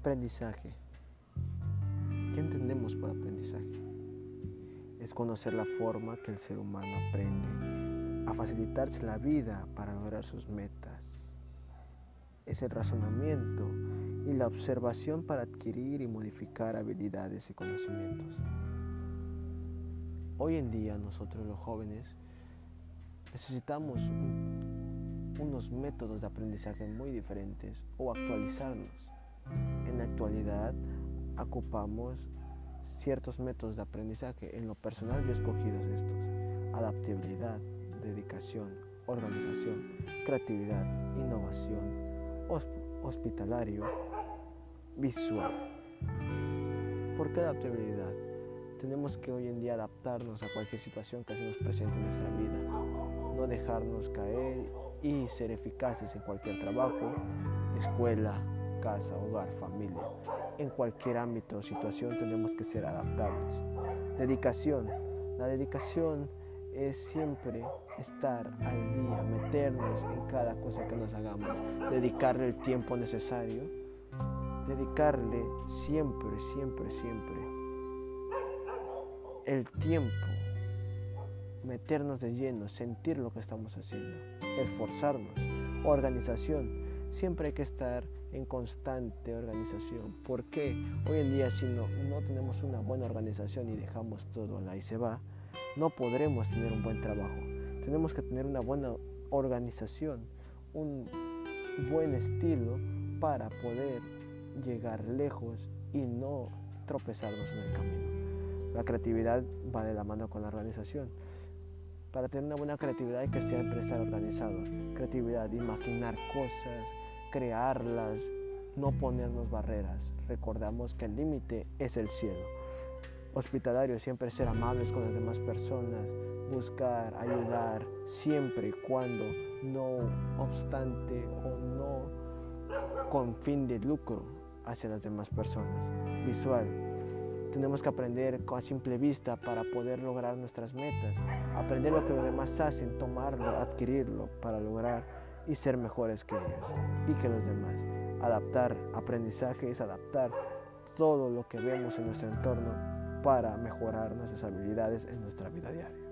Aprendizaje. ¿Qué entendemos por aprendizaje? Es conocer la forma que el ser humano aprende a facilitarse la vida para lograr sus metas. Es el razonamiento y la observación para adquirir y modificar habilidades y conocimientos. Hoy en día nosotros los jóvenes necesitamos unos métodos de aprendizaje muy diferentes o actualizarnos. En la actualidad ocupamos ciertos métodos de aprendizaje. En lo personal yo he escogido estos. Adaptabilidad, dedicación, organización, creatividad, innovación, hospitalario, visual. ¿Por qué adaptabilidad? Tenemos que hoy en día adaptarnos a cualquier situación que se nos presente en nuestra vida, no dejarnos caer y ser eficaces en cualquier trabajo, escuela, casa, hogar, familia. En cualquier ámbito o situación tenemos que ser adaptables. Dedicación. La dedicación es siempre estar al día, meternos en cada cosa que nos hagamos, dedicarle el tiempo necesario, dedicarle siempre, siempre, siempre el tiempo, meternos de lleno, sentir lo que estamos haciendo, esforzarnos, organización. Siempre hay que estar en constante organización. porque Hoy en día si no, no tenemos una buena organización y dejamos todo ahí se va, no podremos tener un buen trabajo. Tenemos que tener una buena organización, un buen estilo para poder llegar lejos y no tropezarnos en el camino. La creatividad va de la mano con la organización. Para tener una buena creatividad hay que siempre estar organizados. Creatividad, imaginar cosas, crearlas, no ponernos barreras. Recordamos que el límite es el cielo. Hospitalario, siempre ser amables con las demás personas, buscar, ayudar, siempre y cuando, no obstante o no con fin de lucro hacia las demás personas. Visual, tenemos que aprender a simple vista para poder lograr nuestras metas, aprender lo que los demás hacen, tomarlo, adquirirlo para lograr y ser mejores que ellos y que los demás. Adaptar aprendizaje es adaptar todo lo que vemos en nuestro entorno para mejorar nuestras habilidades en nuestra vida diaria.